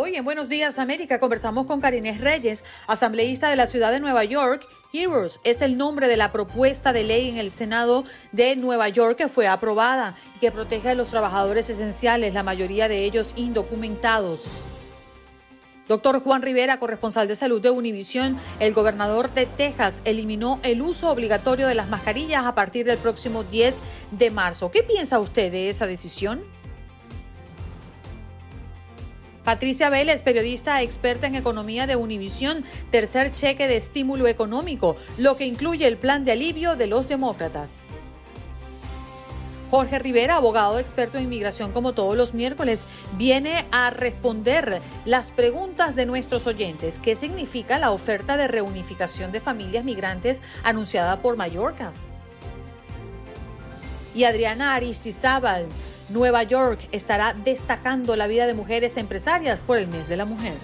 Hoy en Buenos Días América conversamos con Karines Reyes, asambleísta de la ciudad de Nueva York. Heroes es el nombre de la propuesta de ley en el Senado de Nueva York que fue aprobada y que protege a los trabajadores esenciales, la mayoría de ellos indocumentados. Doctor Juan Rivera, corresponsal de salud de Univisión, el gobernador de Texas eliminó el uso obligatorio de las mascarillas a partir del próximo 10 de marzo. ¿Qué piensa usted de esa decisión? Patricia Vélez, periodista experta en economía de Univisión, tercer cheque de estímulo económico, lo que incluye el plan de alivio de los demócratas. Jorge Rivera, abogado experto en inmigración como todos los miércoles, viene a responder las preguntas de nuestros oyentes. ¿Qué significa la oferta de reunificación de familias migrantes anunciada por Mallorcas? Y Adriana Aristizábal, Nueva York estará destacando la vida de mujeres empresarias por el mes de la mujer.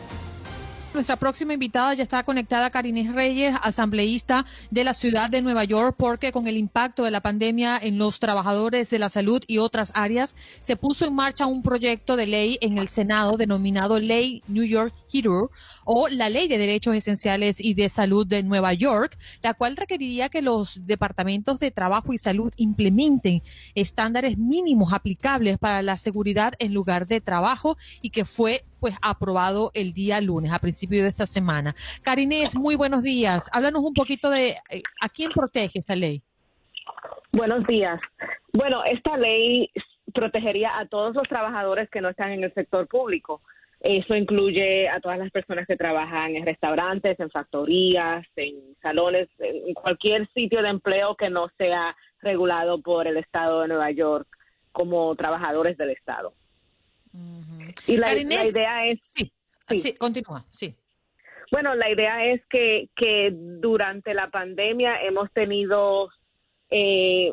Nuestra próxima invitada ya está conectada, Karines Reyes, asambleísta de la ciudad de Nueva York, porque con el impacto de la pandemia en los trabajadores de la salud y otras áreas, se puso en marcha un proyecto de ley en el Senado denominado Ley New York Hero o la Ley de Derechos Esenciales y de Salud de Nueva York, la cual requeriría que los departamentos de trabajo y salud implementen estándares mínimos aplicables para la seguridad en lugar de trabajo y que fue pues aprobado el día lunes, a principio de esta semana. Karinés, muy buenos días. Háblanos un poquito de eh, a quién protege esta ley. Buenos días. Bueno, esta ley protegería a todos los trabajadores que no están en el sector público. Eso incluye a todas las personas que trabajan en restaurantes, en factorías, en salones, en cualquier sitio de empleo que no sea regulado por el Estado de Nueva York como trabajadores del Estado. Y la, idea es... Sí, sí. continúa, sí. Bueno, la idea es que, que durante la pandemia hemos tenido eh,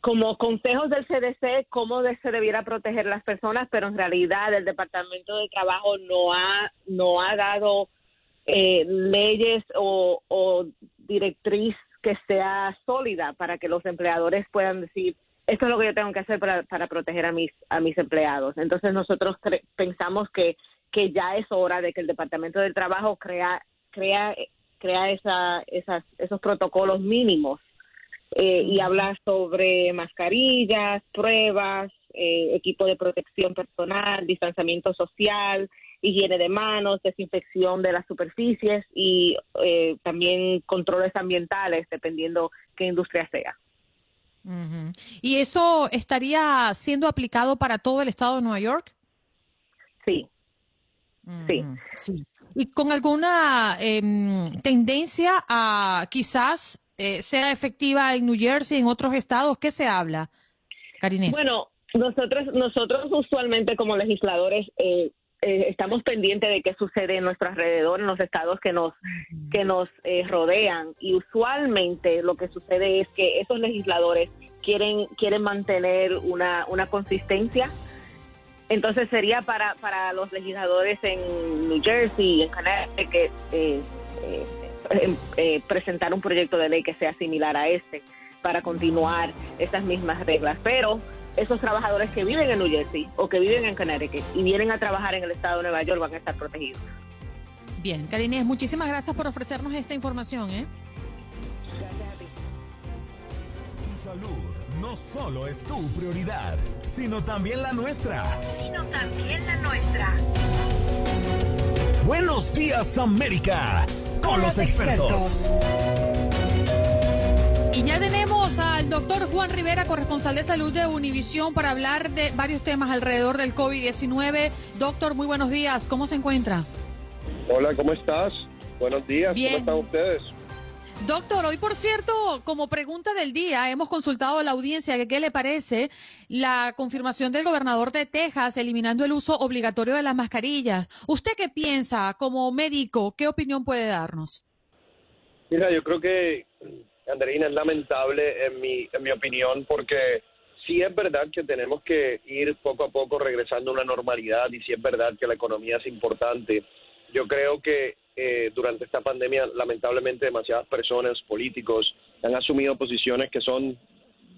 como consejos del CDC cómo se debiera proteger las personas, pero en realidad el Departamento de Trabajo no ha no ha dado eh, leyes o, o directriz que sea sólida para que los empleadores puedan decir esto es lo que yo tengo que hacer para, para proteger a mis a mis empleados. Entonces nosotros pensamos que que ya es hora de que el Departamento del Trabajo crea crea crea esa, esas, esos protocolos mínimos eh, y habla sobre mascarillas, pruebas, eh, equipo de protección personal, distanciamiento social, higiene de manos, desinfección de las superficies y eh, también controles ambientales, dependiendo qué industria sea. ¿Y eso estaría siendo aplicado para todo el estado de Nueva York? Sí. Sí. sí. ¿Y con alguna em, tendencia a quizás eh, sea efectiva en New Jersey, en otros estados? ¿Qué se habla, Karinés? Bueno, nosotros, nosotros usualmente como legisladores eh, eh, estamos pendientes de qué sucede en nuestro alrededor, en los estados que nos, que nos rodean. Y usualmente lo que sucede es que esos legisladores quieren, quieren mantener una, una consistencia. Entonces sería para, para los legisladores en New Jersey, en Connecticut, eh, eh, eh, presentar un proyecto de ley que sea similar a este para continuar esas mismas reglas. Pero esos trabajadores que viven en New Jersey o que viven en Connecticut y vienen a trabajar en el estado de Nueva York van a estar protegidos. Bien, Karines, muchísimas gracias por ofrecernos esta información. ¿eh? Tu salud no solo es tu prioridad, sino también la nuestra. Sino también la nuestra. Buenos días, América con los expertos. Y ya tenemos al doctor Juan Rivera, corresponsal de salud de Univisión, para hablar de varios temas alrededor del COVID-19. Doctor, muy buenos días. ¿Cómo se encuentra? Hola, ¿cómo estás? Buenos días. ¿Cómo están ustedes? Doctor, hoy por cierto, como pregunta del día, hemos consultado a la audiencia que qué le parece la confirmación del gobernador de Texas eliminando el uso obligatorio de las mascarillas. ¿Usted qué piensa como médico? ¿Qué opinión puede darnos? Mira, yo creo que, Andreina, es lamentable en mi, en mi opinión porque sí es verdad que tenemos que ir poco a poco regresando a una normalidad y sí es verdad que la economía es importante. Yo creo que eh, durante esta pandemia, lamentablemente, demasiadas personas, políticos, han asumido posiciones que son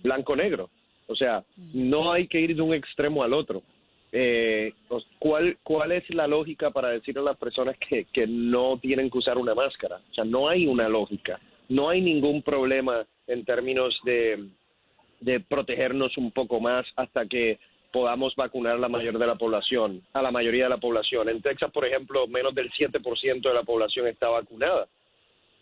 blanco-negro. O sea, no hay que ir de un extremo al otro. Eh, ¿cuál, ¿Cuál es la lógica para decir a las personas que, que no tienen que usar una máscara? O sea, no hay una lógica. No hay ningún problema en términos de, de protegernos un poco más hasta que podamos vacunar a la mayor de la población, a la mayoría de la población. En Texas, por ejemplo, menos del 7% de la población está vacunada.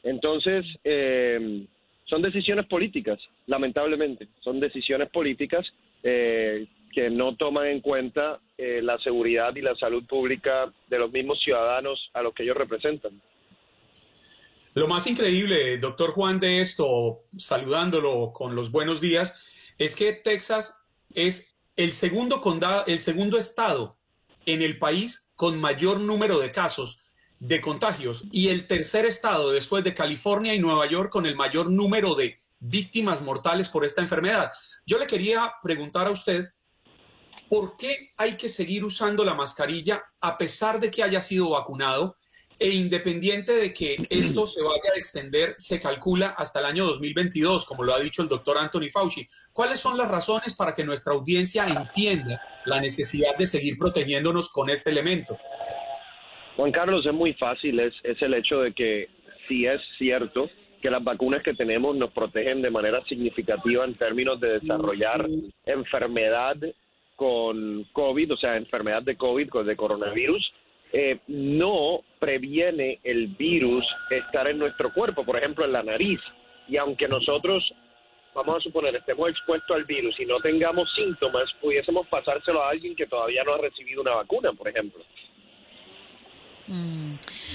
Entonces, eh, son decisiones políticas, lamentablemente, son decisiones políticas eh, que no toman en cuenta eh, la seguridad y la salud pública de los mismos ciudadanos a los que ellos representan. Lo más increíble, doctor Juan, de esto, saludándolo con los buenos días, es que Texas es el segundo condado, el segundo estado en el país con mayor número de casos de contagios y el tercer estado después de California y Nueva York con el mayor número de víctimas mortales por esta enfermedad. Yo le quería preguntar a usted, ¿por qué hay que seguir usando la mascarilla a pesar de que haya sido vacunado? E independiente de que esto se vaya a extender, se calcula hasta el año 2022, como lo ha dicho el doctor Anthony Fauci. ¿Cuáles son las razones para que nuestra audiencia entienda la necesidad de seguir protegiéndonos con este elemento? Juan Carlos, es muy fácil, es, es el hecho de que si es cierto que las vacunas que tenemos nos protegen de manera significativa en términos de desarrollar enfermedad con COVID, o sea, enfermedad de COVID, de coronavirus, eh, no previene el virus estar en nuestro cuerpo, por ejemplo, en la nariz. Y aunque nosotros, vamos a suponer, estemos expuestos al virus y no tengamos síntomas, pudiésemos pasárselo a alguien que todavía no ha recibido una vacuna, por ejemplo. Mm.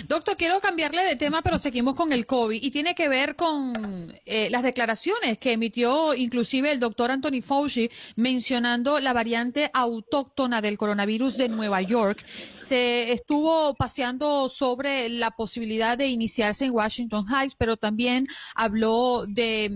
Doctor, quiero cambiarle de tema, pero seguimos con el COVID y tiene que ver con eh, las declaraciones que emitió inclusive el doctor Anthony Fauci mencionando la variante autóctona del coronavirus de Nueva York. Se estuvo paseando sobre la posibilidad de iniciarse en Washington Heights, pero también habló de,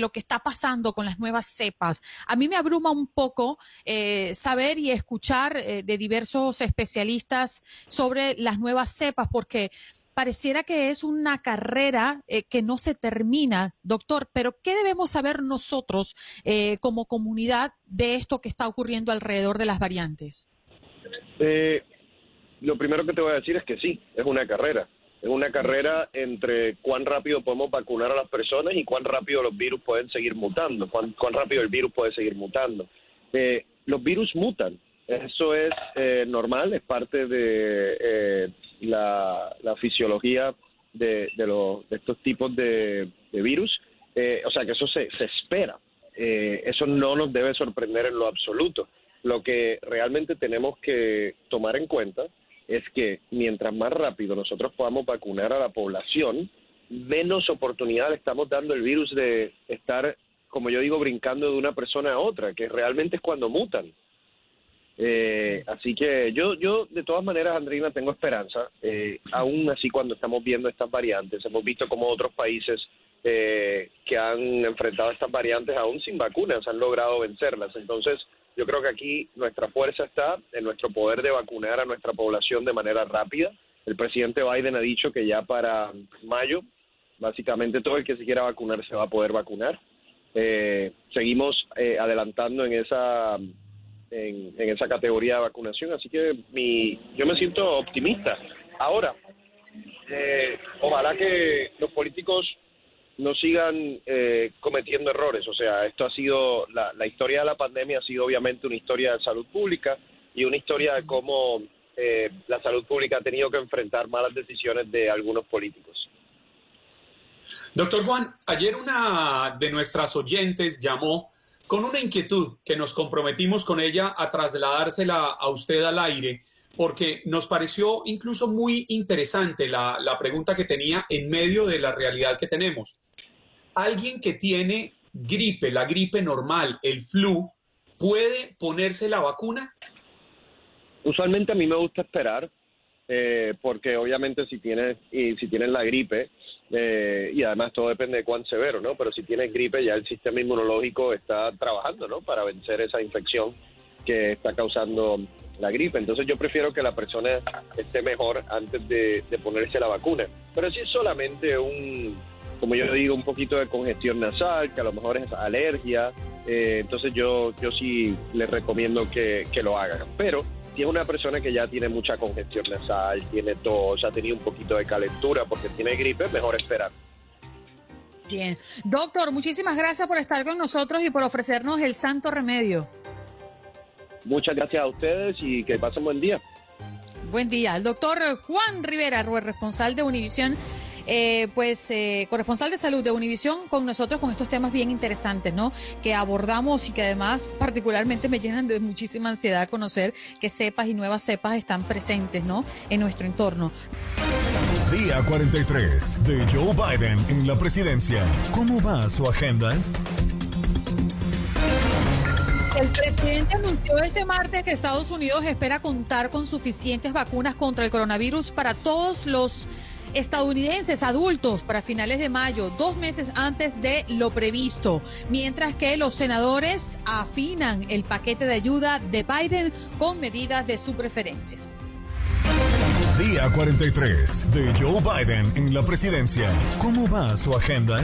lo que está pasando con las nuevas cepas. A mí me abruma un poco eh, saber y escuchar eh, de diversos especialistas sobre las nuevas cepas, porque pareciera que es una carrera eh, que no se termina, doctor, pero ¿qué debemos saber nosotros eh, como comunidad de esto que está ocurriendo alrededor de las variantes? Eh, lo primero que te voy a decir es que sí, es una carrera. Es una carrera entre cuán rápido podemos vacunar a las personas y cuán rápido los virus pueden seguir mutando, cuán, cuán rápido el virus puede seguir mutando. los virus mutan, eso es normal, es parte de la, fisiología de, de, estos tipos de, virus. Eh, o sea que eso se, se espera. Eh, eso no nos debe sorprender en lo absoluto. Lo que realmente tenemos que tomar en cuenta es que mientras más rápido nosotros podamos vacunar a la población, menos oportunidad le estamos dando el virus de estar, como yo digo, brincando de una persona a otra, que realmente es cuando mutan. Eh, así que yo, yo de todas maneras, Andrina, tengo esperanza. Eh, aún así, cuando estamos viendo estas variantes, hemos visto como otros países eh, que han enfrentado estas variantes aún sin vacunas han logrado vencerlas. Entonces, yo creo que aquí nuestra fuerza está en nuestro poder de vacunar a nuestra población de manera rápida. El presidente Biden ha dicho que ya para mayo, básicamente todo el que se quiera vacunar se va a poder vacunar. Eh, seguimos adelantando en esa en, esa categoría de vacunación. Así que mi, yo me siento optimista. Ahora, eh, ojalá que los políticos no sigan eh, cometiendo errores. O sea, esto ha sido, la, la historia de la pandemia ha sido obviamente una historia de salud pública y una historia de cómo eh, la salud pública ha tenido que enfrentar malas decisiones de algunos políticos. Doctor Juan, ayer una de nuestras oyentes llamó con una inquietud que nos comprometimos con ella a trasladársela a usted al aire, porque nos pareció incluso muy interesante la, pregunta que tenía en medio de la realidad que tenemos. alguien que tiene gripe, la gripe normal, el flu, puede ponerse la vacuna? Usualmente a mí me gusta esperar, eh, porque obviamente si tienes, y si tienes la gripe, eh, y además todo depende de cuán severo, ¿no? Pero si tienes gripe ya el sistema inmunológico está trabajando, ¿no? Para vencer esa infección que está causando la gripe. Entonces yo prefiero que la persona esté mejor antes de, ponerse la vacuna. Pero si es solamente un, como yo digo, un poquito de congestión nasal, que a lo mejor es alergia, eh, entonces yo, yo sí les recomiendo que, que lo hagan. Pero si es una persona que ya tiene mucha congestión nasal, tiene tos, ha tenido un poquito de calentura porque tiene gripe, mejor esperar. Bien. Doctor, muchísimas gracias por estar con nosotros y por ofrecernos el santo remedio. Muchas gracias a ustedes y que pasen buen día. Buen día. El doctor Juan Rivera, responsable de Univisión eh, pues eh, corresponsal de salud de Univisión con nosotros con estos temas bien interesantes, ¿no? Que abordamos y que además particularmente me llenan de muchísima ansiedad conocer que cepas y nuevas cepas están presentes, ¿no? En nuestro entorno. Día 43 de Joe Biden en la presidencia. ¿Cómo va su agenda? El presidente anunció este martes que Estados Unidos espera contar con suficientes vacunas contra el coronavirus para todos los estadounidenses adultos para finales de mayo, dos meses antes de lo previsto, mientras que los senadores afinan el paquete de ayuda de Biden con medidas de su preferencia. Día 43 de Joe Biden en la presidencia. ¿Cómo va su agenda?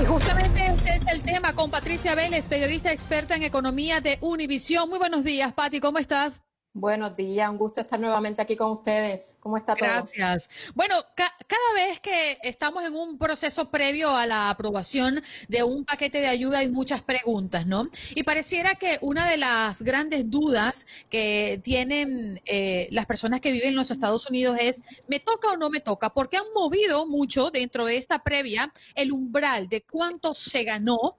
Y justamente este es el tema con Patricia Vélez, periodista experta en economía de Univisión. Muy buenos días, Patti, ¿cómo estás? Buenos días, un gusto estar nuevamente aquí con ustedes. ¿Cómo está todo? Gracias. Bueno, cada vez que estamos en un proceso previo a la aprobación de un paquete de ayuda hay muchas preguntas, ¿no? Y pareciera que una de las grandes dudas que tienen eh, las personas que viven en los Estados Unidos es, ¿me toca o no me toca? Porque han movido mucho dentro de esta previa el umbral de cuánto se ganó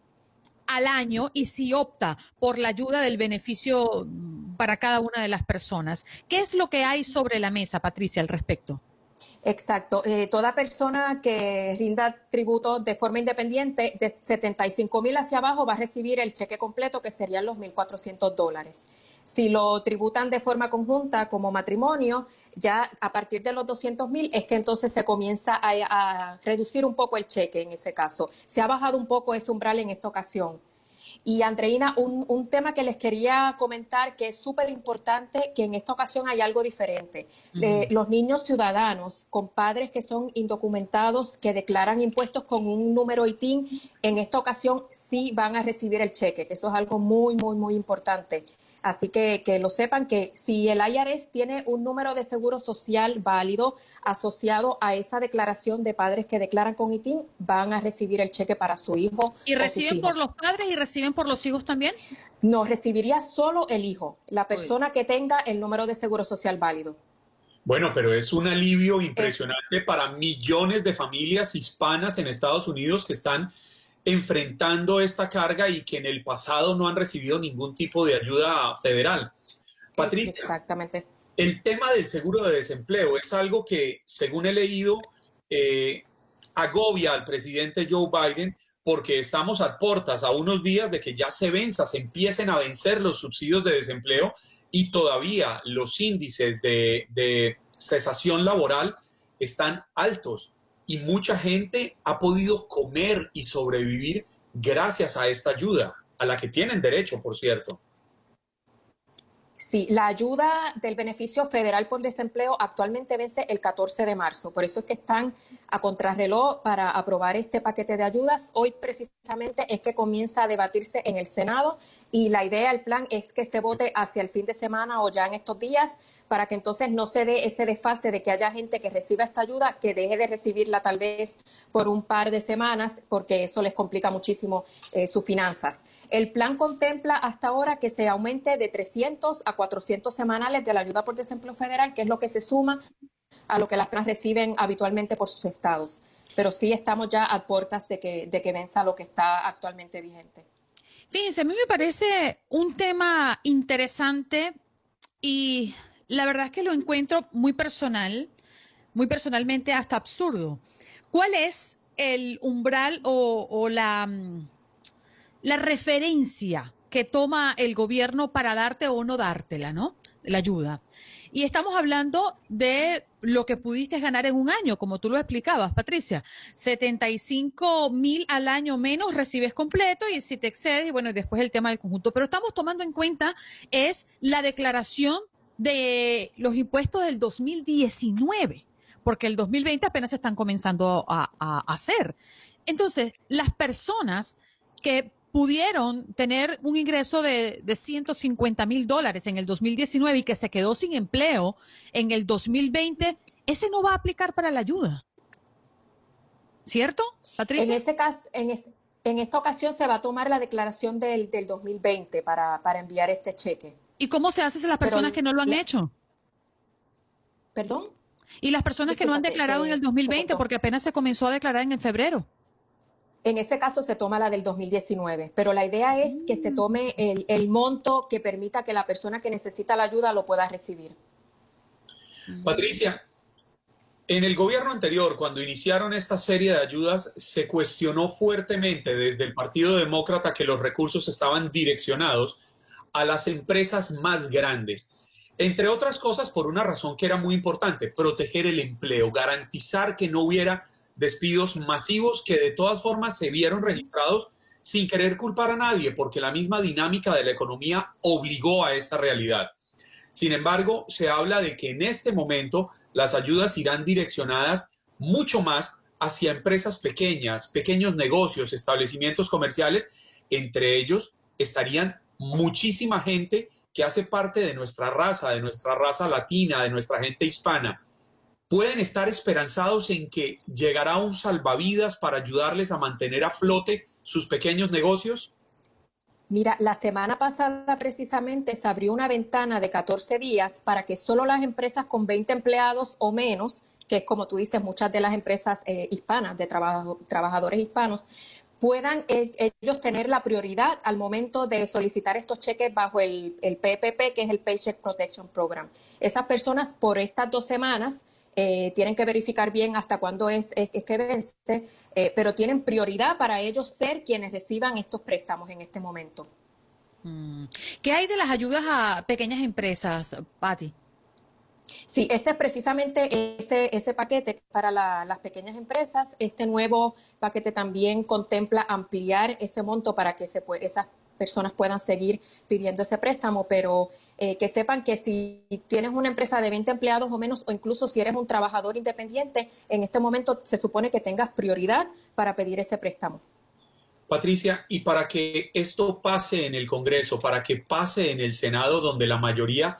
al año y si opta por la ayuda del beneficio para cada una de las personas. ¿Qué es lo que hay sobre la mesa, Patricia, al respecto? Exacto. Eh, toda persona que rinda tributo de forma independiente de 75 mil hacia abajo va a recibir el cheque completo, que serían los 1.400 dólares. Si lo tributan de forma conjunta como matrimonio, ya a partir de los 200 mil es que entonces se comienza a, a, reducir un poco el cheque en ese caso. Se ha bajado un poco ese umbral en esta ocasión. Y Andreina, un, tema que les quería comentar que es súper importante, que en esta ocasión hay algo diferente. los niños ciudadanos con padres que son indocumentados, que declaran impuestos con un número ITIN, en esta ocasión sí van a recibir el cheque, que eso es algo muy, muy, muy importante. Así que que lo sepan que si el IRS tiene un número de seguro social válido asociado a esa declaración de padres que declaran con ITIN, van a recibir el cheque para su hijo. ¿Y reciben por los padres y reciben por los hijos también? No, recibiría solo el hijo, la persona que tenga el número de seguro social válido. Bueno, pero es un alivio impresionante para millones de familias hispanas en Estados Unidos que están enfrentando esta carga y que en el pasado no han recibido ningún tipo de ayuda federal. Patricia, Exactamente. el tema del seguro de desempleo es algo que, según he leído, eh, agobia al presidente Joe Biden porque estamos a puertas, a unos días de que ya se venza, se empiecen a vencer los subsidios de desempleo y todavía los índices de, de cesación laboral están altos y mucha gente ha podido comer y sobrevivir gracias a esta ayuda, a la que tienen derecho, por cierto. Sí, la ayuda del beneficio federal por desempleo actualmente vence el 14 de marzo. Por eso es que están a contrarreloj para aprobar este paquete de ayudas. Hoy precisamente es que comienza a debatirse en el Senado y la idea, el plan es que se vote hacia el fin de semana o ya en estos días para que entonces no se dé ese desfase de que haya gente que reciba esta ayuda, que deje de recibirla tal vez por un par de semanas, porque eso les complica muchísimo eh, sus finanzas. El plan contempla hasta ahora que se aumente de 300 a 400 semanales de la ayuda por desempleo federal, que es lo que se suma a lo que las trans reciben habitualmente por sus estados. Pero sí estamos ya a puertas de que, de que venza lo que está actualmente vigente. Fíjense, a mí me parece un tema interesante y la verdad es que lo encuentro muy personal, muy personalmente hasta absurdo. ¿cuál es el umbral o, la, mm, la referencia que toma el gobierno para darte o no dártela, ¿no? La ayuda. Y estamos hablando de lo que pudiste ganar en un año, como tú lo explicabas, Patricia. 75 mil al año menos recibes completo y si te excedes, y bueno, después el tema del conjunto. Pero estamos tomando en cuenta es la declaración de los impuestos del 2019, porque el 2020 apenas se están comenzando a, hacer. Entonces, las personas que pudieron tener un ingreso de, de 150 mil dólares en el 2019 y que se quedó sin empleo en el 2020, ese no va a aplicar para la ayuda. ¿Cierto, Patricia? En, ese caso, en, en esta ocasión se va a tomar la declaración del, del 2020 para, para enviar este cheque. ¿Y cómo se hace si las personas que no lo han hecho? ¿Perdón? Y las personas que no han declarado en el 2020, porque apenas se comenzó a declarar en el febrero. En ese caso se toma la del 2019, pero la idea es que se tome el, monto que permita que la persona que necesita la ayuda lo pueda recibir. Patricia, en el gobierno anterior, cuando iniciaron esta serie de ayudas, se cuestionó fuertemente desde el Partido Demócrata que los recursos estaban direccionados a las empresas más grandes. Entre otras cosas, por una razón que era muy importante, proteger el empleo, garantizar que no hubiera despidos masivos que de todas formas se vieron registrados sin querer culpar a nadie, porque la misma dinámica de la economía obligó a esta realidad. Sin embargo, se habla de que en este momento las ayudas irán direccionadas mucho más hacia empresas pequeñas, pequeños negocios, establecimientos comerciales. Entre ellos estarían muchísima gente que hace parte de nuestra raza, de nuestra raza latina, de nuestra gente hispana pueden estar esperanzados en que llegará un salvavidas para ayudarles a mantener a flote sus pequeños negocios? Mira, la semana pasada precisamente se abrió una ventana de 14 días para que solo las empresas con 20 empleados o menos, que es como tú dices, muchas de las empresas eh, hispanas, de trabajadores hispanos, puedan ellos tener la prioridad al momento de solicitar estos cheques bajo el, el PPP, que es el Paycheck Protection Program. Esas personas por estas dos semanas eh, tienen que verificar bien hasta cuándo es, que vence, eh, pero tienen prioridad para ellos ser quienes reciban estos préstamos en este momento. Mm. ¿Qué hay de las ayudas a pequeñas empresas, Patti? Sí, este es precisamente ese, ese paquete para las pequeñas empresas. Este nuevo paquete también contempla ampliar ese monto para que se esas personas puedan seguir pidiendo ese préstamo, pero eh, que sepan que si tienes una empresa de 20 empleados o menos, o incluso si eres un trabajador independiente, en este momento se supone que tengas prioridad para pedir ese préstamo. Patricia, y para que esto pase en el Congreso, para que pase en el Senado, donde la mayoría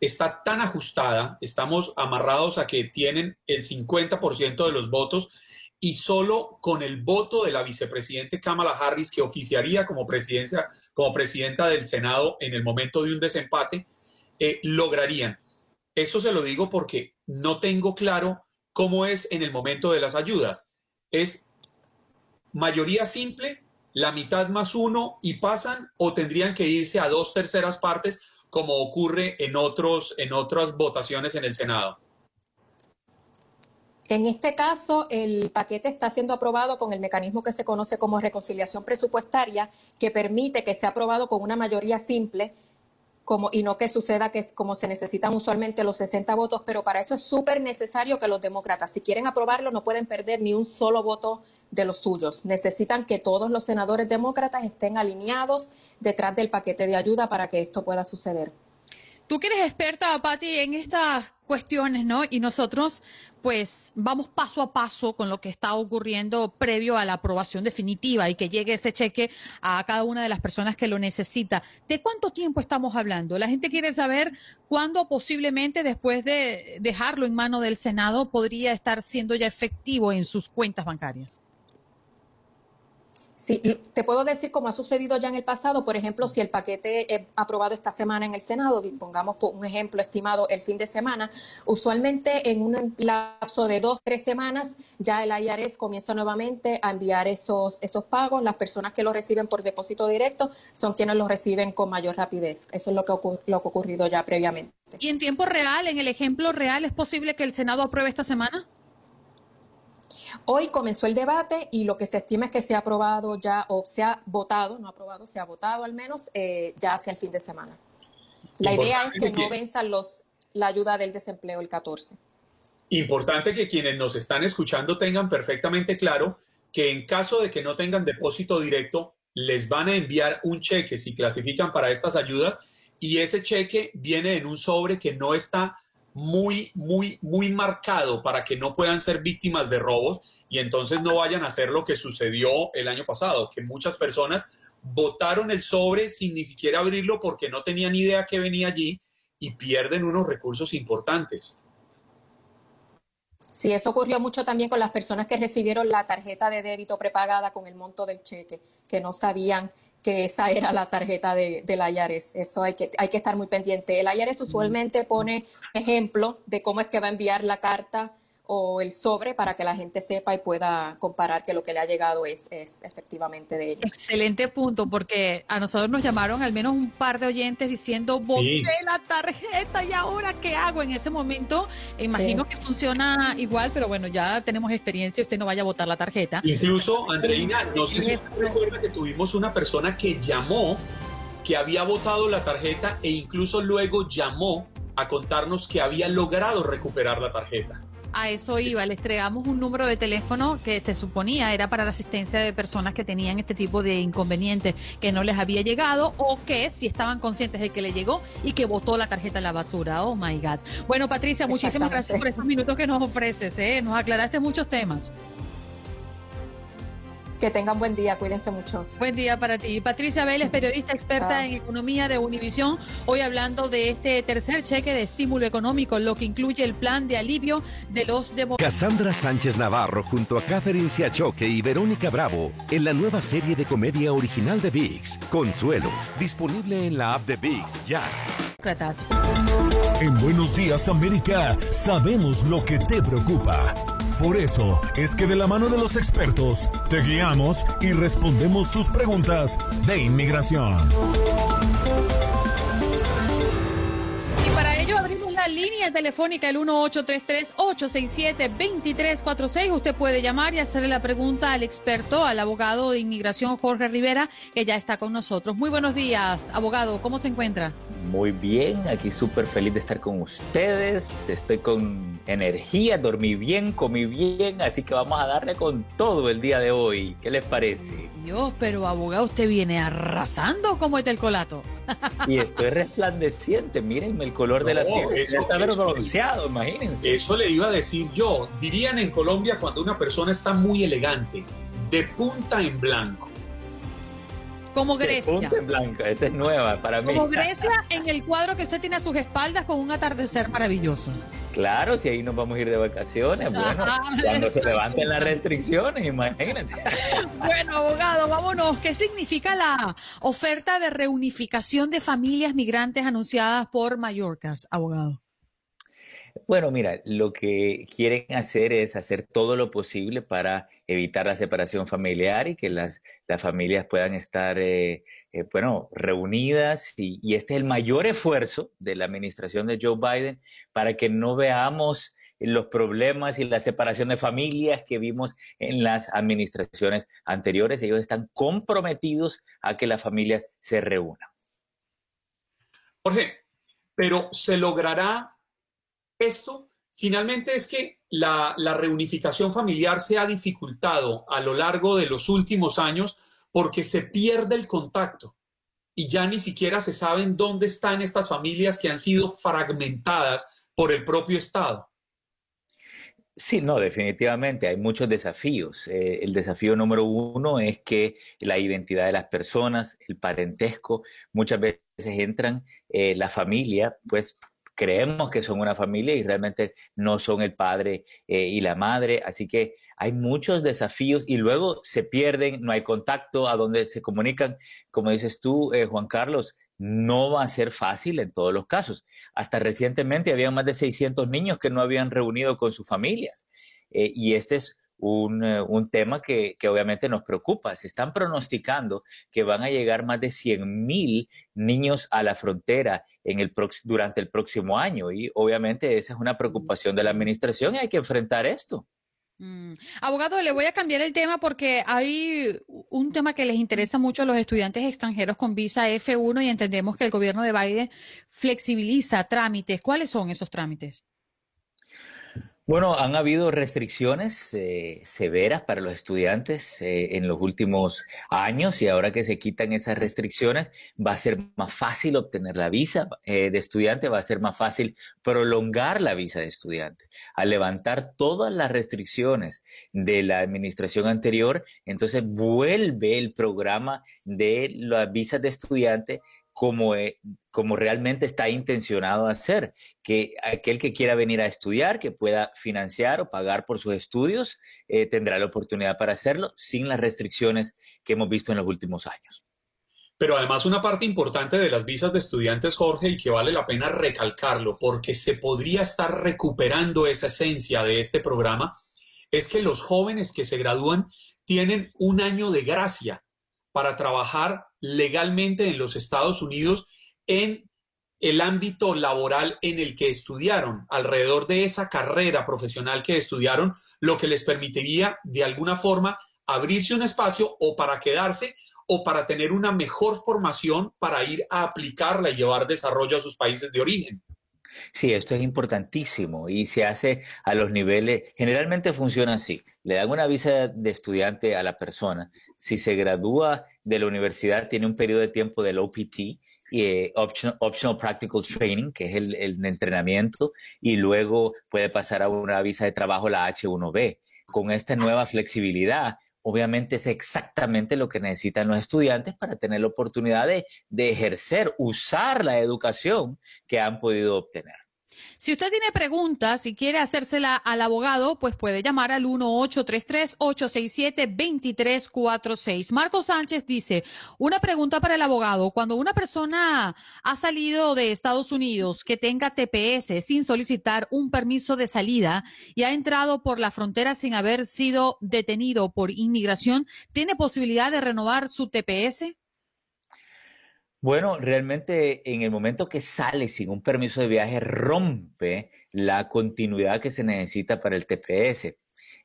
está tan ajustada, estamos amarrados a que tienen el 50% de los votos, y solo con el voto de la vicepresidente Kamala Harris, que oficiaría como, presidencia, como presidenta del Senado en el momento de un desempate, eh, lograrían. Esto se lo digo porque no tengo claro cómo es en el momento de las ayudas. ¿Es mayoría simple, la mitad más uno y pasan o tendrían que irse a dos terceras partes como ocurre en, otros, en otras votaciones en el Senado? En este caso, el paquete está siendo aprobado con el mecanismo que se conoce como reconciliación presupuestaria, que permite que sea aprobado con una mayoría simple como, y no que suceda que como se necesitan usualmente los 60 votos, pero para eso es súper necesario que los demócratas, si quieren aprobarlo, no pueden perder ni un solo voto de los suyos. Necesitan que todos los senadores demócratas estén alineados detrás del paquete de ayuda para que esto pueda suceder. Tú eres experta, Patti, en estas cuestiones, ¿no? Y nosotros, pues, vamos paso a paso con lo que está ocurriendo previo a la aprobación definitiva y que llegue ese cheque a cada una de las personas que lo necesita. ¿De cuánto tiempo estamos hablando? La gente quiere saber cuándo posiblemente después de dejarlo en mano del Senado podría estar siendo ya efectivo en sus cuentas bancarias. Sí, te puedo decir como ha sucedido ya en el pasado, por ejemplo, si el paquete es aprobado esta semana en el Senado, pongamos un ejemplo estimado el fin de semana, usualmente en un lapso de dos, tres semanas ya el IRS comienza nuevamente a enviar esos, esos pagos. Las personas que los reciben por depósito directo son quienes los reciben con mayor rapidez. Eso es lo que, lo que ha ocurrido ya previamente. ¿Y en tiempo real, en el ejemplo real, es posible que el Senado apruebe esta semana? Hoy comenzó el debate y lo que se estima es que se ha aprobado ya, o se ha votado, no aprobado, se ha votado al menos eh, ya hacia el fin de semana. La idea es que no venzan los, la ayuda del desempleo el 14. Importante que quienes nos están escuchando tengan perfectamente claro que en caso de que no tengan depósito directo, les van a enviar un cheque si clasifican para estas ayudas y ese cheque viene en un sobre que no está muy, muy, muy marcado para que no puedan ser víctimas de robos y entonces no vayan a hacer lo que sucedió el año pasado, que muchas personas votaron el sobre sin ni siquiera abrirlo porque no tenían idea que venía allí y pierden unos recursos importantes. Sí, eso ocurrió mucho también con las personas que recibieron la tarjeta de débito prepagada con el monto del cheque, que no sabían que esa era la tarjeta de, del IARES. Eso hay que, hay que estar muy pendiente. El IARES usualmente pone ejemplo de cómo es que va a enviar la carta o el sobre para que la gente sepa y pueda comparar que lo que le ha llegado es, es efectivamente de ellos. Excelente punto, porque a nosotros nos llamaron al menos un par de oyentes diciendo, boté la tarjeta y ahora qué hago en ese momento. Imagino que funciona igual, pero bueno, ya tenemos experiencia, usted no vaya a votar la tarjeta. Incluso, Andreina, no sé si usted recuerda que tuvimos una persona que llamó, que había votado la tarjeta e incluso luego llamó a contarnos que había logrado recuperar la tarjeta. A eso iba, les entregamos un número de teléfono que se suponía era para la asistencia de personas que tenían este tipo de inconvenientes que no les había llegado o que si estaban conscientes de que le llegó y que botó la tarjeta en la basura. Oh my God. Bueno, Patricia, muchísimas gracias por estos minutos que nos ofreces. ¿eh? Nos aclaraste muchos temas. Que tengan buen día, cuídense mucho. Buen día para ti. Patricia Vélez, periodista experta en economía de Univisión, hoy hablando de este tercer cheque de estímulo económico, lo que incluye el plan de alivio de los demócratas. Cassandra Sánchez Navarro junto a Catherine Siachoque y Verónica Bravo en la nueva serie de comedia original de VIX, Consuelo, disponible en la app de VIX ya. En Buenos Días América sabemos lo que te preocupa. Por eso es que de la mano de los expertos te guiamos y respondemos tus preguntas de inmigración. Línea telefónica el 1833-867-2346. Usted puede llamar y hacerle la pregunta al experto, al abogado de inmigración Jorge Rivera, que ya está con nosotros. Muy buenos días, abogado. ¿Cómo se encuentra? Muy bien, aquí súper feliz de estar con ustedes. Estoy con energía, dormí bien, comí bien, así que vamos a darle con todo el día de hoy. ¿Qué les parece? Dios, pero abogado, usted viene arrasando como es el colato. Y estoy resplandeciente, mírenme el color de la tierra. está bronceado, imagínense. Eso le iba a decir yo. Dirían en Colombia cuando una persona está muy elegante, de punta en blanco. Como Grecia. punta en esa es nueva para mí. Como Grecia en el cuadro que usted tiene a sus espaldas con un atardecer maravilloso. Claro, si ahí nos vamos a ir de vacaciones, bueno, cuando se levanten las restricciones, imagínate. Bueno, abogado, vámonos. ¿Qué significa la oferta de reunificación de familias migrantes anunciadas por Mallorcas, abogado? Bueno, mira, lo que quieren hacer es hacer todo lo posible para evitar la separación familiar y que las, las familias puedan estar, eh, eh, bueno, reunidas. Y, y, este es el mayor esfuerzo de la administración de Joe Biden para que no veamos los problemas y la separación de familias que vimos en las administraciones anteriores. Ellos están comprometidos a que las familias se reúnan. Jorge, pero ¿se logrará esto finalmente es que la, reunificación familiar se ha dificultado a lo largo de los últimos años porque se pierde el contacto y ya ni siquiera se saben dónde están estas familias que han sido fragmentadas por el propio Estado. Sí, no, definitivamente hay muchos desafíos. Eh, el desafío número uno es que la identidad de las personas, el parentesco, muchas veces entran, eh, la familia, pues creemos que son una familia y realmente no son el padre eh, y la madre. Así que hay muchos desafíos y luego se pierden, no hay contacto a donde se comunican. Como dices tú, eh, Juan Carlos, no va a ser fácil en todos los casos. Hasta recientemente había más de 600 niños que no habían reunido con sus familias. Eh, y este es un, eh, un tema que, que, obviamente nos preocupa. Se están pronosticando que van a llegar más de 100 mil niños a la frontera en el durante el próximo año y obviamente esa es una preocupación de la administración y hay que enfrentar esto. Mm. Abogado, le voy a cambiar el tema porque hay un tema que les interesa mucho a los estudiantes extranjeros con visa F1 y entendemos que el gobierno de Biden flexibiliza trámites. ¿Cuáles son esos trámites? Bueno, han habido restricciones eh, severas para los estudiantes eh, en los últimos años y ahora que se quitan esas restricciones va a ser más fácil obtener la visa eh, de estudiante, va a ser más fácil prolongar la visa de estudiante. Al levantar todas las restricciones de la administración anterior, entonces vuelve el programa de las visas de estudiante como, eh, como realmente está intencionado hacer, que aquel que quiera venir a estudiar, que pueda financiar o pagar por sus estudios, eh, tendrá la oportunidad para hacerlo sin las restricciones que hemos visto en los últimos años. Pero además una parte importante de las visas de estudiantes, Jorge, y que vale la pena recalcarlo, porque se podría estar recuperando esa esencia de este programa, es que los jóvenes que se gradúan tienen un año de gracia para trabajar legalmente en los Estados Unidos en el ámbito laboral en el que estudiaron, alrededor de esa carrera profesional que estudiaron, lo que les permitiría de alguna forma abrirse un espacio o para quedarse o para tener una mejor formación para ir a aplicarla y llevar desarrollo a sus países de origen. Sí, esto es importantísimo y se hace a los niveles, generalmente funciona así, le dan una visa de estudiante a la persona, si se gradúa de la universidad tiene un periodo de tiempo del OPT, eh, optional, Practical Training, que es el, el, entrenamiento, y luego puede pasar a una visa de trabajo, la H1B. Con esta nueva flexibilidad, obviamente es exactamente lo que necesitan los estudiantes para tener la oportunidad de, de ejercer, usar la educación que han podido obtener. Si usted tiene preguntas y quiere hacérsela al abogado, pues puede llamar al 1-833-867-2346. Marco Sánchez dice, una pregunta para el abogado. Cuando una persona ha salido de Estados Unidos que tenga TPS sin solicitar un permiso de salida y ha entrado por la frontera sin haber sido detenido por inmigración, ¿tiene posibilidad de renovar su TPS? Bueno, realmente en el momento que sale sin un permiso de viaje rompe la continuidad que se necesita para el TPS.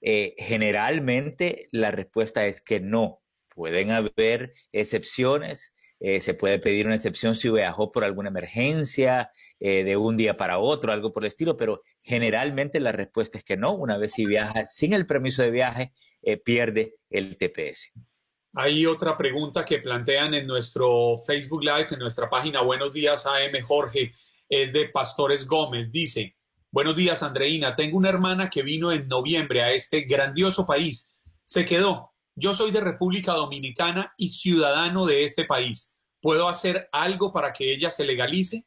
Eh, generalmente la respuesta es que no. Pueden haber excepciones. Eh, se puede pedir una excepción si viajó por alguna emergencia eh, de un día para otro, algo por el estilo, pero generalmente la respuesta es que no. Una vez si viaja sin el permiso de viaje, pierde el TPS. Hay otra pregunta que plantean en nuestro Facebook Live, en nuestra página Buenos días AM Jorge, es de Pastores Gómez. Dice, buenos días Andreina, tengo una hermana que vino en noviembre a este grandioso país. Se quedó. Yo soy de República Dominicana y ciudadano de este país. ¿Puedo hacer algo para que ella se legalice?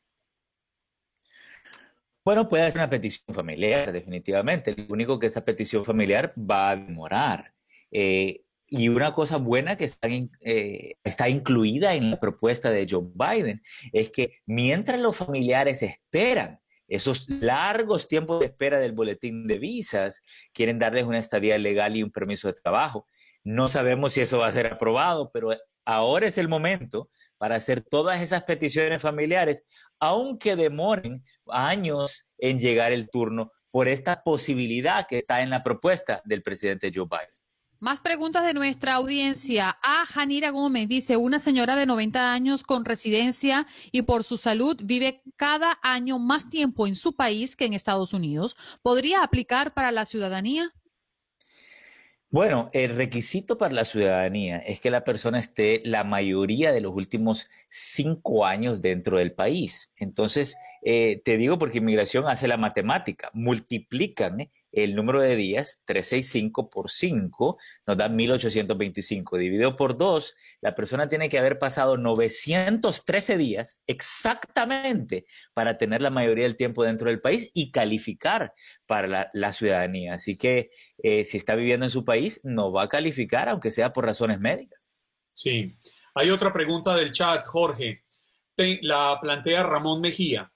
Bueno, puede hacer una petición familiar, definitivamente. Lo único que esa petición familiar va a demorar. Eh, y una cosa buena que está, eh, está incluida en la propuesta de Joe Biden es que mientras los familiares esperan esos largos tiempos de espera del boletín de visas, quieren darles una estadía legal y un permiso de trabajo. No sabemos si eso va a ser aprobado, pero ahora es el momento para hacer todas esas peticiones familiares, aunque demoren años en llegar el turno por esta posibilidad que está en la propuesta del presidente Joe Biden. Más preguntas de nuestra audiencia. A Janira Gómez dice, una señora de 90 años con residencia y por su salud vive cada año más tiempo en su país que en Estados Unidos. ¿Podría aplicar para la ciudadanía? Bueno, el requisito para la ciudadanía es que la persona esté la mayoría de los últimos cinco años dentro del país. Entonces, eh, te digo porque inmigración hace la matemática, multiplican ¿eh? El número de días, 365 por 5, nos da 1825. Dividido por 2, la persona tiene que haber pasado 913 días exactamente para tener la mayoría del tiempo dentro del país y calificar para la, ciudadanía. Así que eh, si está viviendo en su país, no va a calificar, aunque sea por razones médicas. Sí. Hay otra pregunta del chat, Jorge. la plantea Ramón Mejía.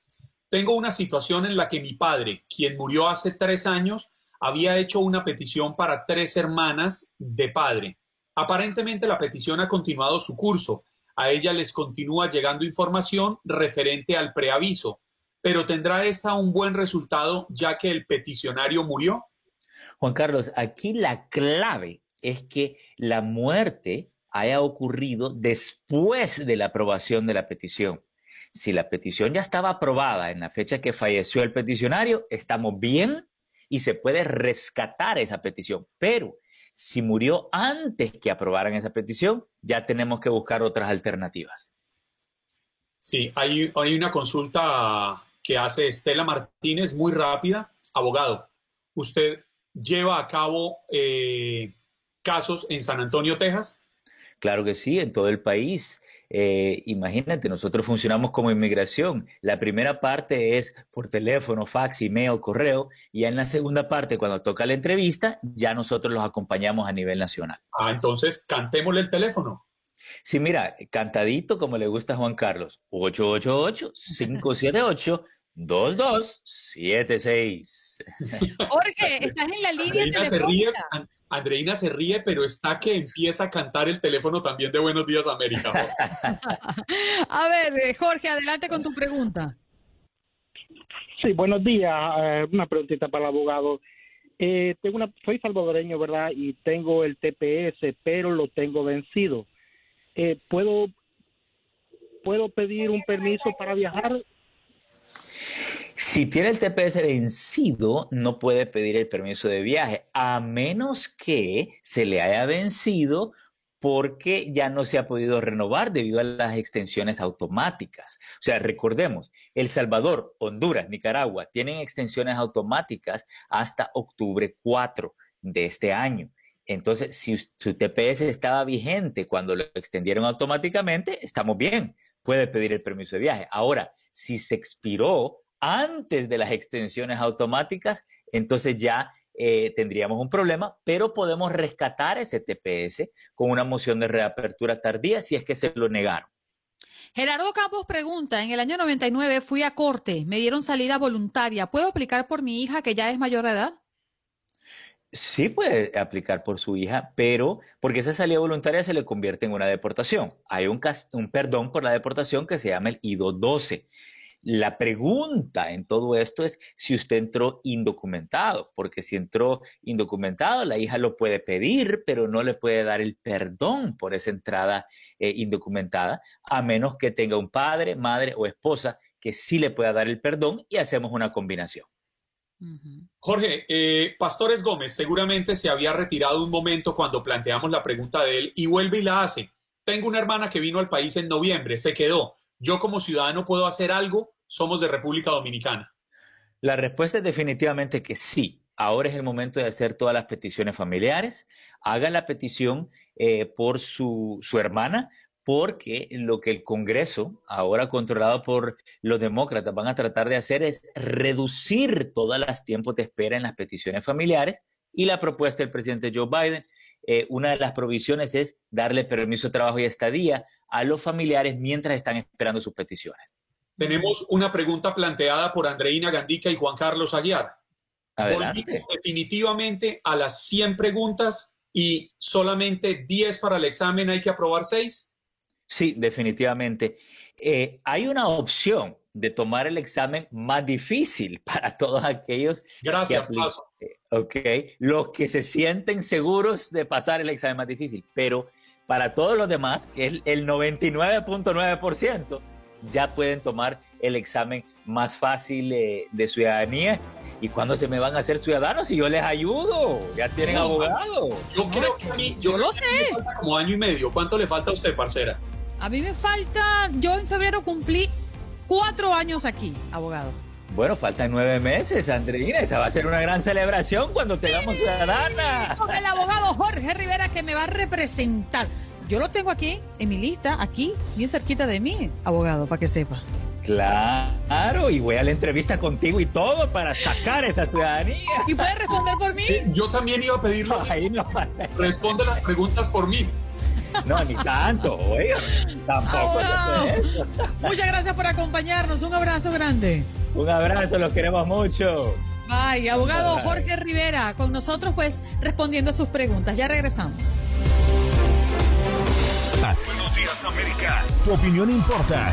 Tengo una situación en la que mi padre, quien murió hace tres años, había hecho una petición para tres hermanas de padre. Aparentemente la petición ha continuado su curso. A ella les continúa llegando información referente al preaviso, pero ¿tendrá esta un buen resultado ya que el peticionario murió? Juan Carlos, aquí la clave es que la muerte haya ocurrido después de la aprobación de la petición. Si la petición ya estaba aprobada en la fecha que falleció el peticionario, estamos bien y se puede rescatar esa petición. Pero si murió antes que aprobaran esa petición, ya tenemos que buscar otras alternativas. Sí, hay, hay una consulta que hace Estela Martínez muy rápida. Abogado, ¿usted lleva a cabo eh, casos en San Antonio, Texas? Claro que sí, en todo el país. Eh, imagínate, nosotros funcionamos como inmigración. La primera parte es por teléfono, fax, email, correo, y en la segunda parte, cuando toca la entrevista, ya nosotros los acompañamos a nivel nacional. Ah, entonces cantémosle el teléfono. Sí, mira, cantadito como le gusta a Juan Carlos, 888-578-2276. Jorge, estás en la línea ríe, Andreina se ríe, pero está que empieza a cantar el teléfono también de Buenos Días América. a ver, eh, Jorge, adelante con tu pregunta. Sí, buenos días. Eh, una preguntita para el abogado. Eh, tengo una, soy salvadoreño, ¿verdad? Y tengo el TPS, pero lo tengo vencido. Eh, ¿puedo, ¿puedo pedir un permiso para viajar? Si tiene el TPS vencido, no puede pedir el permiso de viaje, a menos que se le haya vencido porque ya no se ha podido renovar debido a las extensiones automáticas. O sea, recordemos, El Salvador, Honduras, Nicaragua tienen extensiones automáticas hasta octubre 4 de este año. Entonces, si su TPS estaba vigente cuando lo extendieron automáticamente, estamos bien, puede pedir el permiso de viaje. Ahora, si se expiró antes de las extensiones automáticas, entonces ya eh, tendríamos un problema, pero podemos rescatar ese TPS con una moción de reapertura tardía si es que se lo negaron. Gerardo Campos pregunta, en el año 99 fui a corte, me dieron salida voluntaria, ¿puedo aplicar por mi hija que ya es mayor de edad? Sí puede aplicar por su hija, pero porque esa salida voluntaria se le convierte en una deportación. Hay un, un perdón por la deportación que se llama el IDO 12. La pregunta en todo esto es si usted entró indocumentado, porque si entró indocumentado, la hija lo puede pedir, pero no le puede dar el perdón por esa entrada eh, indocumentada, a menos que tenga un padre, madre o esposa que sí le pueda dar el perdón y hacemos una combinación. Jorge, eh, Pastores Gómez seguramente se había retirado un momento cuando planteamos la pregunta de él y vuelve y la hace. Tengo una hermana que vino al país en noviembre, se quedó. ¿Yo como ciudadano puedo hacer algo? Somos de República Dominicana. La respuesta es definitivamente que sí. Ahora es el momento de hacer todas las peticiones familiares. Haga la petición eh, por su, su hermana, porque lo que el Congreso, ahora controlado por los demócratas, van a tratar de hacer es reducir todos los tiempos de espera en las peticiones familiares y la propuesta del presidente Joe Biden, eh, una de las provisiones es darle permiso de trabajo y estadía a los familiares mientras están esperando sus peticiones. Tenemos una pregunta planteada por Andreina Gandica y Juan Carlos Aguiar. Adelante. definitivamente a las 100 preguntas y solamente 10 para el examen, hay que aprobar 6. Sí, definitivamente. Eh, hay una opción de tomar el examen más difícil para todos aquellos Gracias, que ok, los que se sienten seguros de pasar el examen más difícil, pero para todos los demás, que es el 99.9%, ya pueden tomar el examen más fácil eh, de ciudadanía. ¿Y cuando se me van a hacer ciudadanos? Si yo les ayudo, ya tienen abogado. Yo creo que a mí, yo, lo sé. Como año y medio. ¿Cuánto le falta a usted, parcera? A mí me falta, yo en febrero cumplí cuatro años aquí, abogado. Bueno, faltan nueve meses, Andreina. Esa va a ser una gran celebración cuando tengamos ciudadana. Con el abogado Jorge Rivera que me va a representar. Yo lo tengo aquí, en mi lista, aquí, bien cerquita de mí, abogado, para que sepa. Claro, y voy a la entrevista contigo y todo para sacar esa ciudadanía. ¿Y puedes responder por mí? yo también iba a pedirlo. Ahí no. Responde las preguntas por mí. No, ni tanto, oiga, tampoco eso. Muchas gracias por acompañarnos, un abrazo grande. Un abrazo, los queremos mucho. Bye, abogado Jorge Rivera, con nosotros pues respondiendo a sus preguntas. Ya regresamos. Buenos días, América. Tu opinión importa.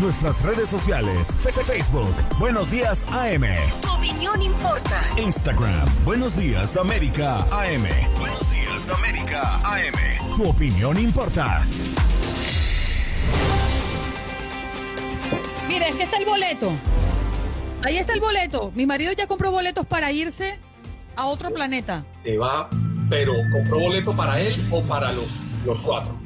Nuestras redes sociales. Facebook. Buenos días AM. Tu opinión importa. Instagram. Buenos días América AM. Buenos días América AM. Tu opinión importa. Mire, es que está el boleto. Ahí está el boleto. Mi marido ya compró boletos para irse a otro planeta. Se va, pero ¿compró boleto para él o para los, los cuatro?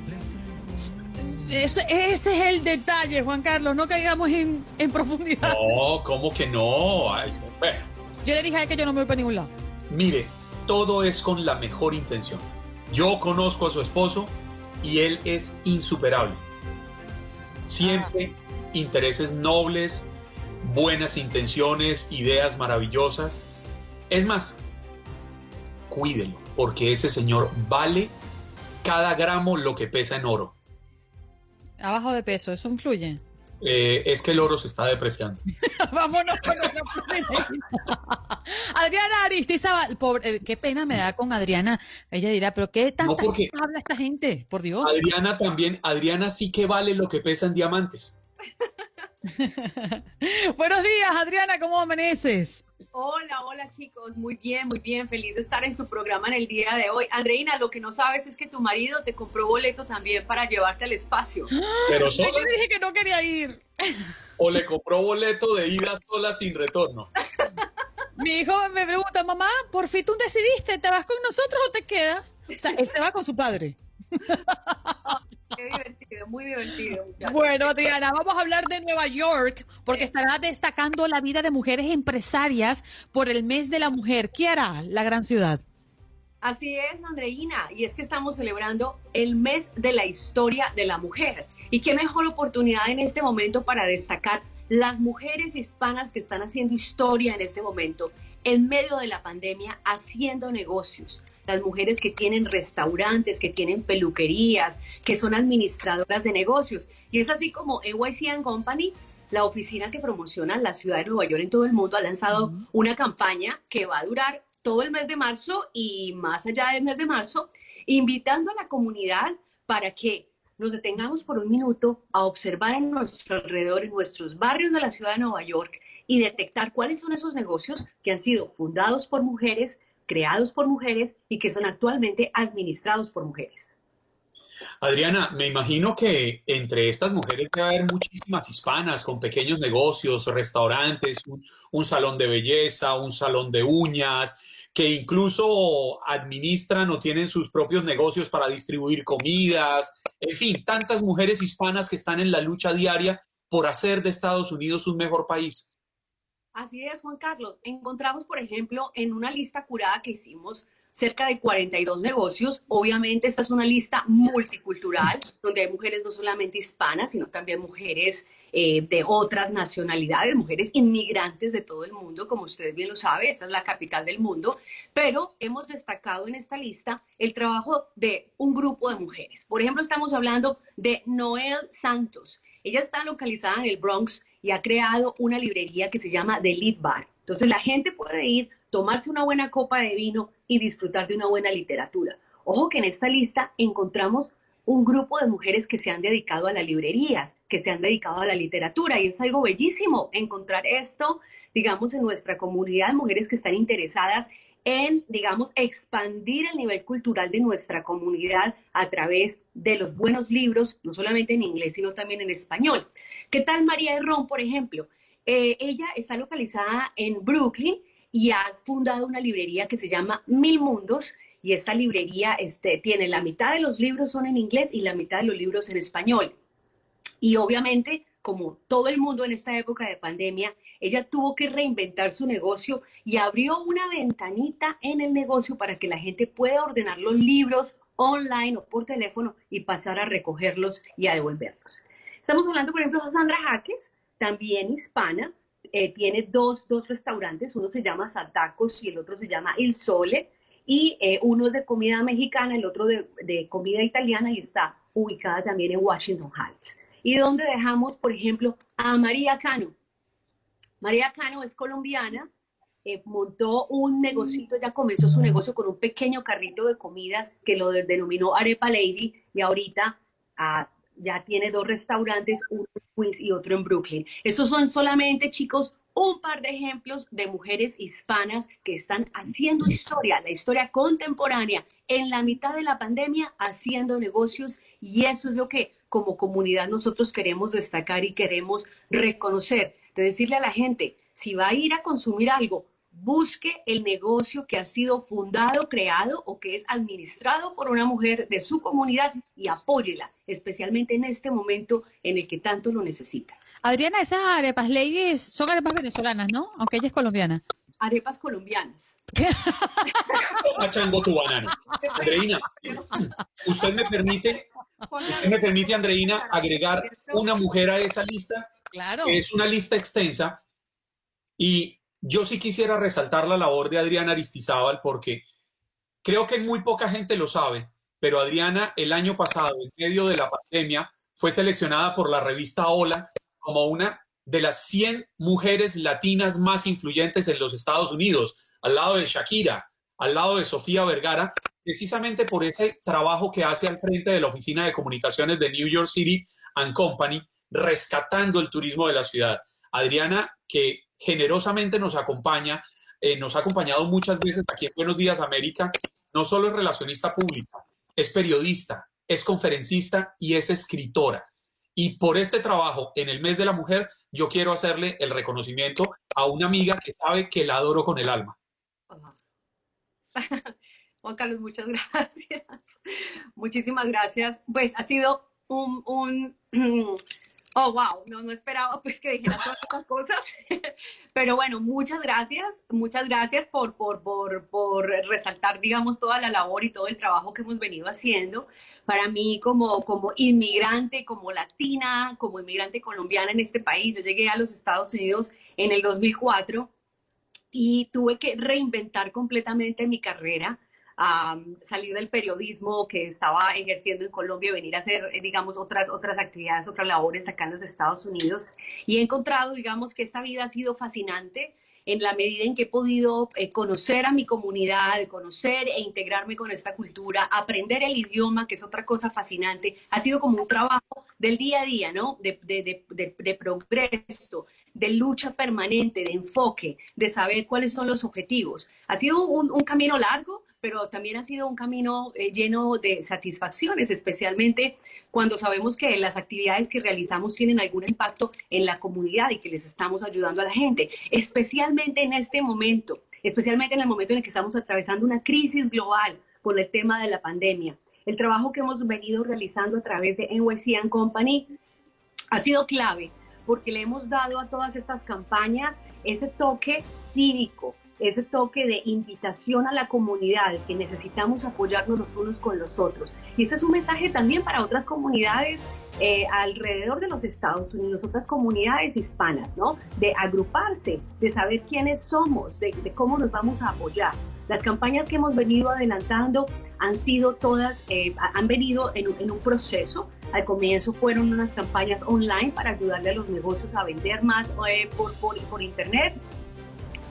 Ese, ese es el detalle, Juan Carlos. No caigamos en, en profundidad. No, ¿cómo que no? Ay, bueno. Yo le dije a él que yo no me voy para ningún lado. Mire, todo es con la mejor intención. Yo conozco a su esposo y él es insuperable. Siempre intereses nobles, buenas intenciones, ideas maravillosas. Es más, cuídelo, porque ese señor vale cada gramo lo que pesa en oro. Abajo de peso, ¿eso influye? Eh, es que el oro se está depreciando. Vámonos con otra. Adriana Aristizábal, pobre, eh, qué pena me da con Adriana. Ella dirá, pero qué tanta No, habla esta gente, por Dios. Adriana también, Adriana sí que vale lo que pesa en diamantes. Buenos días, Adriana, ¿cómo amaneces? Hola, hola chicos, muy bien, muy bien, feliz de estar en su programa en el día de hoy. Andreina, lo que no sabes es que tu marido te compró boleto también para llevarte al espacio. Pero Yo solo, te dije que no quería ir. o le compró boleto de ida sola sin retorno. Mi hijo me pregunta, mamá, por fin tú decidiste, ¿te vas con nosotros o te quedas? O sea, él se va con su padre. Qué divertido, muy divertido. muchachos. Bueno, Diana, vamos a hablar de Nueva York porque estará destacando la vida de mujeres empresarias por el mes de la mujer. ¿Qué hará la gran ciudad? Así es, Andreina, y es que estamos celebrando el mes de la historia de la mujer. Y qué mejor oportunidad en este momento para destacar las mujeres hispanas que están haciendo historia en este momento, en medio de la pandemia, haciendo negocios. Las mujeres que tienen restaurantes, que tienen peluquerías, que son administradoras de negocios. Y es así como NYC Company, la oficina que promociona la ciudad de Nueva York en todo el mundo, ha lanzado una campaña que va a durar todo el mes de marzo y más allá del mes de marzo, invitando a la comunidad para que nos detengamos por un minuto a observar a nuestro alrededor, en nuestros barrios de la ciudad de Nueva York y detectar cuáles son esos negocios que han sido fundados por mujeres, creados por mujeres y que son actualmente administrados por mujeres. Adriana, me imagino que entre estas mujeres debe haber muchísimas hispanas con pequeños negocios, restaurantes, un, un salón de belleza, un salón de uñas, que incluso administran o tienen sus propios negocios para distribuir comidas, en fin, tantas mujeres hispanas que están en la lucha diaria por hacer de Estados Unidos un mejor país. Así es, Juan Carlos. Encontramos, por ejemplo, en una lista curada que hicimos cerca de 42 negocios. Obviamente esta es una lista multicultural, donde hay mujeres no solamente hispanas, sino también mujeres eh, de otras nacionalidades, mujeres inmigrantes de todo el mundo, como ustedes bien lo saben, esta es la capital del mundo, pero hemos destacado en esta lista el trabajo de un grupo de mujeres. Por ejemplo, estamos hablando de Noel Santos. Ella está localizada en el Bronx y ha creado una librería que se llama The Lead Bar. Entonces la gente puede ir, tomarse una buena copa de vino y disfrutar de una buena literatura. Ojo que en esta lista encontramos un grupo de mujeres que se han dedicado a las librerías, que se han dedicado a la literatura y es algo bellísimo encontrar esto, digamos, en nuestra comunidad mujeres que están interesadas en, digamos, expandir el nivel cultural de nuestra comunidad a través de los buenos libros, no solamente en inglés, sino también en español. ¿Qué tal María Herrón, por ejemplo? Eh, ella está localizada en Brooklyn y ha fundado una librería que se llama Mil Mundos y esta librería este, tiene la mitad de los libros son en inglés y la mitad de los libros en español. Y obviamente, como todo el mundo en esta época de pandemia, ella tuvo que reinventar su negocio y abrió una ventanita en el negocio para que la gente pueda ordenar los libros online o por teléfono y pasar a recogerlos y a devolverlos. Estamos hablando, por ejemplo, de Sandra Jaques, también hispana, eh, tiene dos, dos restaurantes, uno se llama Saltacos y el otro se llama Il Sole, y eh, uno es de comida mexicana, el otro de, de comida italiana y está ubicada también en Washington Heights. Y donde dejamos, por ejemplo, a María Cano. María Cano es colombiana, eh, montó un negocito, ya comenzó su negocio con un pequeño carrito de comidas que lo de- denominó Arepa Lady y ahorita ha ya tiene dos restaurantes, uno en Queens y otro en Brooklyn. Estos son solamente, chicos, un par de ejemplos de mujeres hispanas que están haciendo historia, la historia contemporánea, en la mitad de la pandemia, haciendo negocios y eso es lo que como comunidad nosotros queremos destacar y queremos reconocer. De decirle a la gente, si va a ir a consumir algo, busque el negocio que ha sido fundado, creado o que es administrado por una mujer de su comunidad y apóyela, especialmente en este momento en el que tanto lo necesita. Adriana, esas arepas ladies son arepas venezolanas, ¿no? Aunque ella es colombiana. Arepas colombianas. Tu banana. Andreina, ¿usted me permite, usted me permite, Andreina, agregar una mujer a esa lista? Claro. Es una lista extensa y yo sí quisiera resaltar la labor de Adriana Aristizábal porque creo que muy poca gente lo sabe, pero Adriana el año pasado, en medio de la pandemia, fue seleccionada por la revista Hola como una de las 100 mujeres latinas más influyentes en los Estados Unidos, al lado de Shakira, al lado de Sofía Vergara, precisamente por ese trabajo que hace al frente de la Oficina de Comunicaciones de New York City and Company, rescatando el turismo de la ciudad. Adriana, que generosamente nos acompaña, eh, nos ha acompañado muchas veces aquí en Buenos Días América, no solo es relacionista pública, es periodista, es conferencista y es escritora. Y por este trabajo en el mes de la mujer, yo quiero hacerle el reconocimiento a una amiga que sabe que la adoro con el alma. Juan Carlos, muchas gracias. Muchísimas gracias. Pues ha sido un, un Oh, wow, no, no esperaba pues que dijera todas estas cosas. Pero bueno, muchas gracias, muchas gracias por, por, por, por, resaltar, digamos, toda la labor y todo el trabajo que hemos venido haciendo. Para mí, como, como inmigrante, como latina, como inmigrante colombiana en este país, yo llegué a los Estados Unidos en el 2004 y tuve que reinventar completamente mi carrera a salir del periodismo que estaba ejerciendo en Colombia y venir a hacer, eh, digamos, otras, otras actividades, otras labores acá en los Estados Unidos. Y he encontrado, digamos, que esta vida ha sido fascinante en la medida en que he podido eh, conocer a mi comunidad, conocer e integrarme con esta cultura, aprender el idioma, que es otra cosa fascinante. Ha sido como un trabajo del día a día, ¿no? De, de, de, de progreso, de lucha permanente, de enfoque, de saber cuáles son los objetivos. Ha sido un, un camino largo, pero también ha sido un camino eh, lleno de satisfacciones, especialmente cuando sabemos que las actividades que realizamos tienen algún impacto en la comunidad y que les estamos ayudando a la gente, especialmente en este momento, especialmente en el momento en el que estamos atravesando una crisis global por el tema de la pandemia. El trabajo que hemos venido realizando a través de NYC Company ha sido clave porque le hemos dado a todas estas campañas ese toque cívico, ese toque de invitación a la comunidad, que necesitamos apoyarnos los unos con los otros. Y este es un mensaje también para otras comunidades eh, alrededor de los Estados Unidos, otras comunidades hispanas, ¿no? De agruparse, de saber quiénes somos, de, cómo nos vamos a apoyar. Las campañas que hemos venido adelantando han sido todas, eh, han venido en, un proceso. Al comienzo fueron unas campañas online para ayudarle a los negocios a vender más eh, por, por, por internet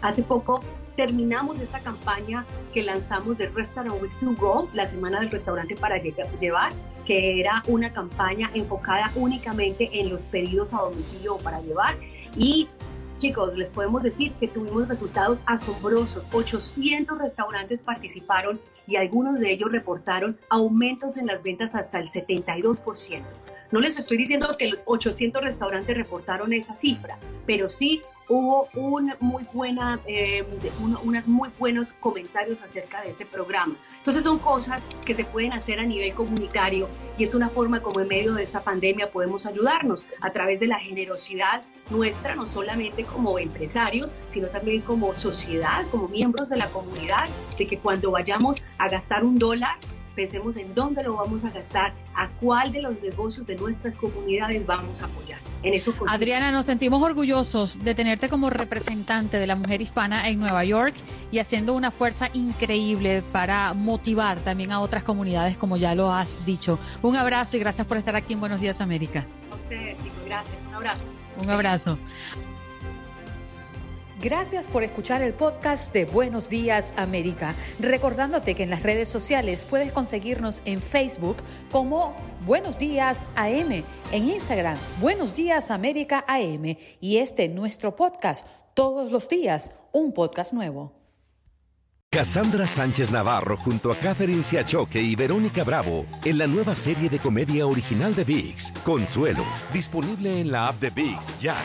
Hace poco terminamos esta campaña que lanzamos de Restaurant to Go, la semana del restaurante para llevar, que era una campaña enfocada únicamente en los pedidos a domicilio para llevar. Y chicos, les podemos decir que tuvimos resultados asombrosos. 800 restaurantes participaron y algunos de ellos reportaron aumentos en las ventas hasta el 72%. No les estoy diciendo que los 800 restaurantes reportaron esa cifra, pero sí hubo un muy buena, eh, unos muy buenos comentarios acerca de ese programa. Entonces son cosas que se pueden hacer a nivel comunitario y es una forma como en medio de esta pandemia podemos ayudarnos a través de la generosidad nuestra, no solamente como empresarios, sino también como sociedad, como miembros de la comunidad, de que cuando vayamos a gastar un dólar, pensemos en dónde lo vamos a gastar, a cuál de los negocios de nuestras comunidades vamos a apoyar. En eso Adriana, nos sentimos orgullosos de tenerte como representante de la mujer hispana en Nueva York y haciendo una fuerza increíble para motivar también a otras comunidades, como ya lo has dicho. Un abrazo y gracias por estar aquí en Buenos Días América. A ustedes, gracias. Un abrazo. Un abrazo. Gracias por escuchar el podcast de Buenos Días América. Recordándote que en las redes sociales puedes conseguirnos en Facebook como Buenos Días AM, en Instagram Buenos Días América AM y este nuestro podcast, todos los días, un podcast nuevo. Cassandra Sánchez Navarro junto a Catherine Siachoque y Verónica Bravo en la nueva serie de comedia original de VIX, Consuelo, disponible en la app de VIX ya.